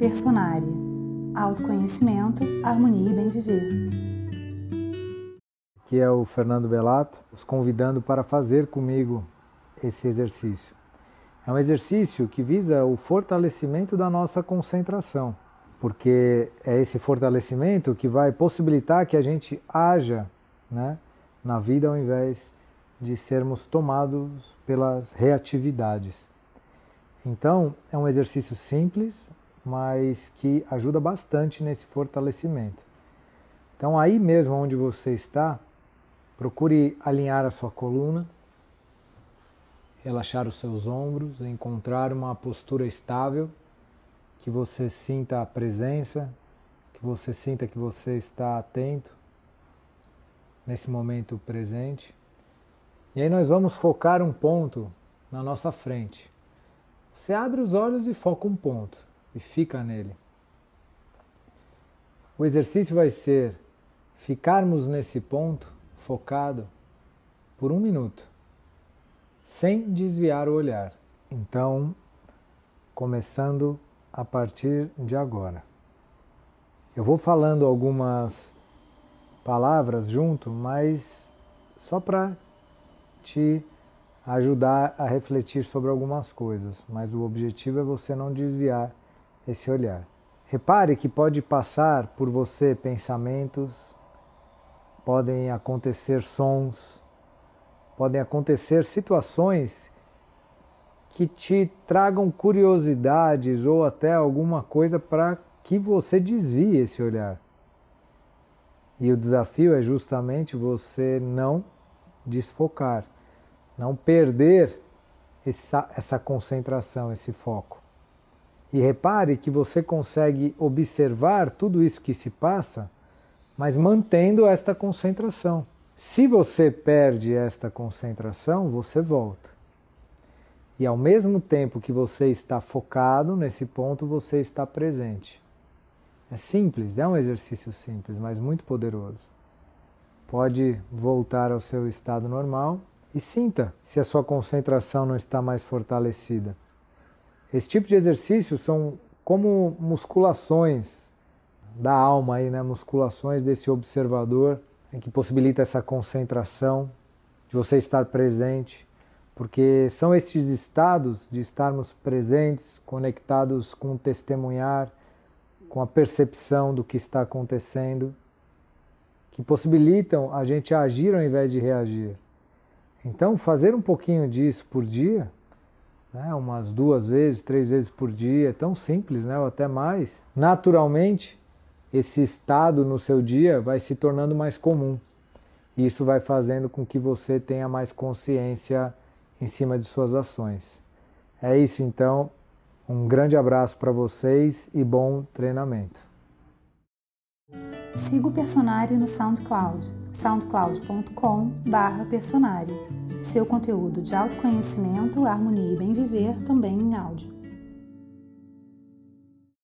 Personária. Autoconhecimento, harmonia e bem viver. Aqui é o Fernando Belato, os convidando para fazer comigo esse exercício. É um exercício que visa o fortalecimento da nossa concentração, porque é esse fortalecimento que vai possibilitar que a gente haja né, na vida ao invés de sermos tomados pelas reatividades. Então, é um exercício simples, mas que ajuda bastante nesse fortalecimento. Então, aí mesmo onde você está, procure alinhar a sua coluna, relaxar os seus ombros, encontrar uma postura estável, que você sinta a presença, que você sinta que você está atento nesse momento presente. E aí nós vamos focar um ponto na nossa frente. Você abre os olhos e foca um ponto e fica nele. O exercício vai ser ficarmos nesse ponto focado por um minuto, sem desviar o olhar. Então, começando a partir de agora. Eu vou falando algumas palavras junto, mas só para te ajudar a refletir sobre algumas coisas, mas o objetivo é você não desviar esse olhar. Repare que pode passar por você pensamentos, podem acontecer sons, podem acontecer situações que te tragam curiosidades ou até alguma coisa para que você desvie esse olhar. E o desafio é justamente você não desfocar, não perder essa, essa concentração, esse foco. E repare que você consegue observar tudo isso que se passa, mas mantendo esta concentração. Se você perde esta concentração, você volta. E ao mesmo tempo que você está focado nesse ponto, você está presente. É simples, é um exercício simples, mas muito poderoso pode voltar ao seu estado normal e sinta se a sua concentração não está mais fortalecida. Esse tipo de exercícios são como musculações da alma aí, né? Musculações desse observador que possibilita essa concentração, de você estar presente, porque são estes estados de estarmos presentes, conectados com o testemunhar, com a percepção do que está acontecendo, que possibilitam a gente agir ao invés de reagir. Então, fazer um pouquinho disso por dia, né, umas duas vezes, três vezes por dia, é tão simples, né, ou até mais, naturalmente, esse estado no seu dia vai se tornando mais comum. Isso vai fazendo com que você tenha mais consciência em cima de suas ações. É isso então. Um grande abraço para vocês e bom treinamento. Siga o Personário no SoundCloud, soundcloud.com.br Personário. Seu conteúdo de autoconhecimento, harmonia e bem viver também em áudio.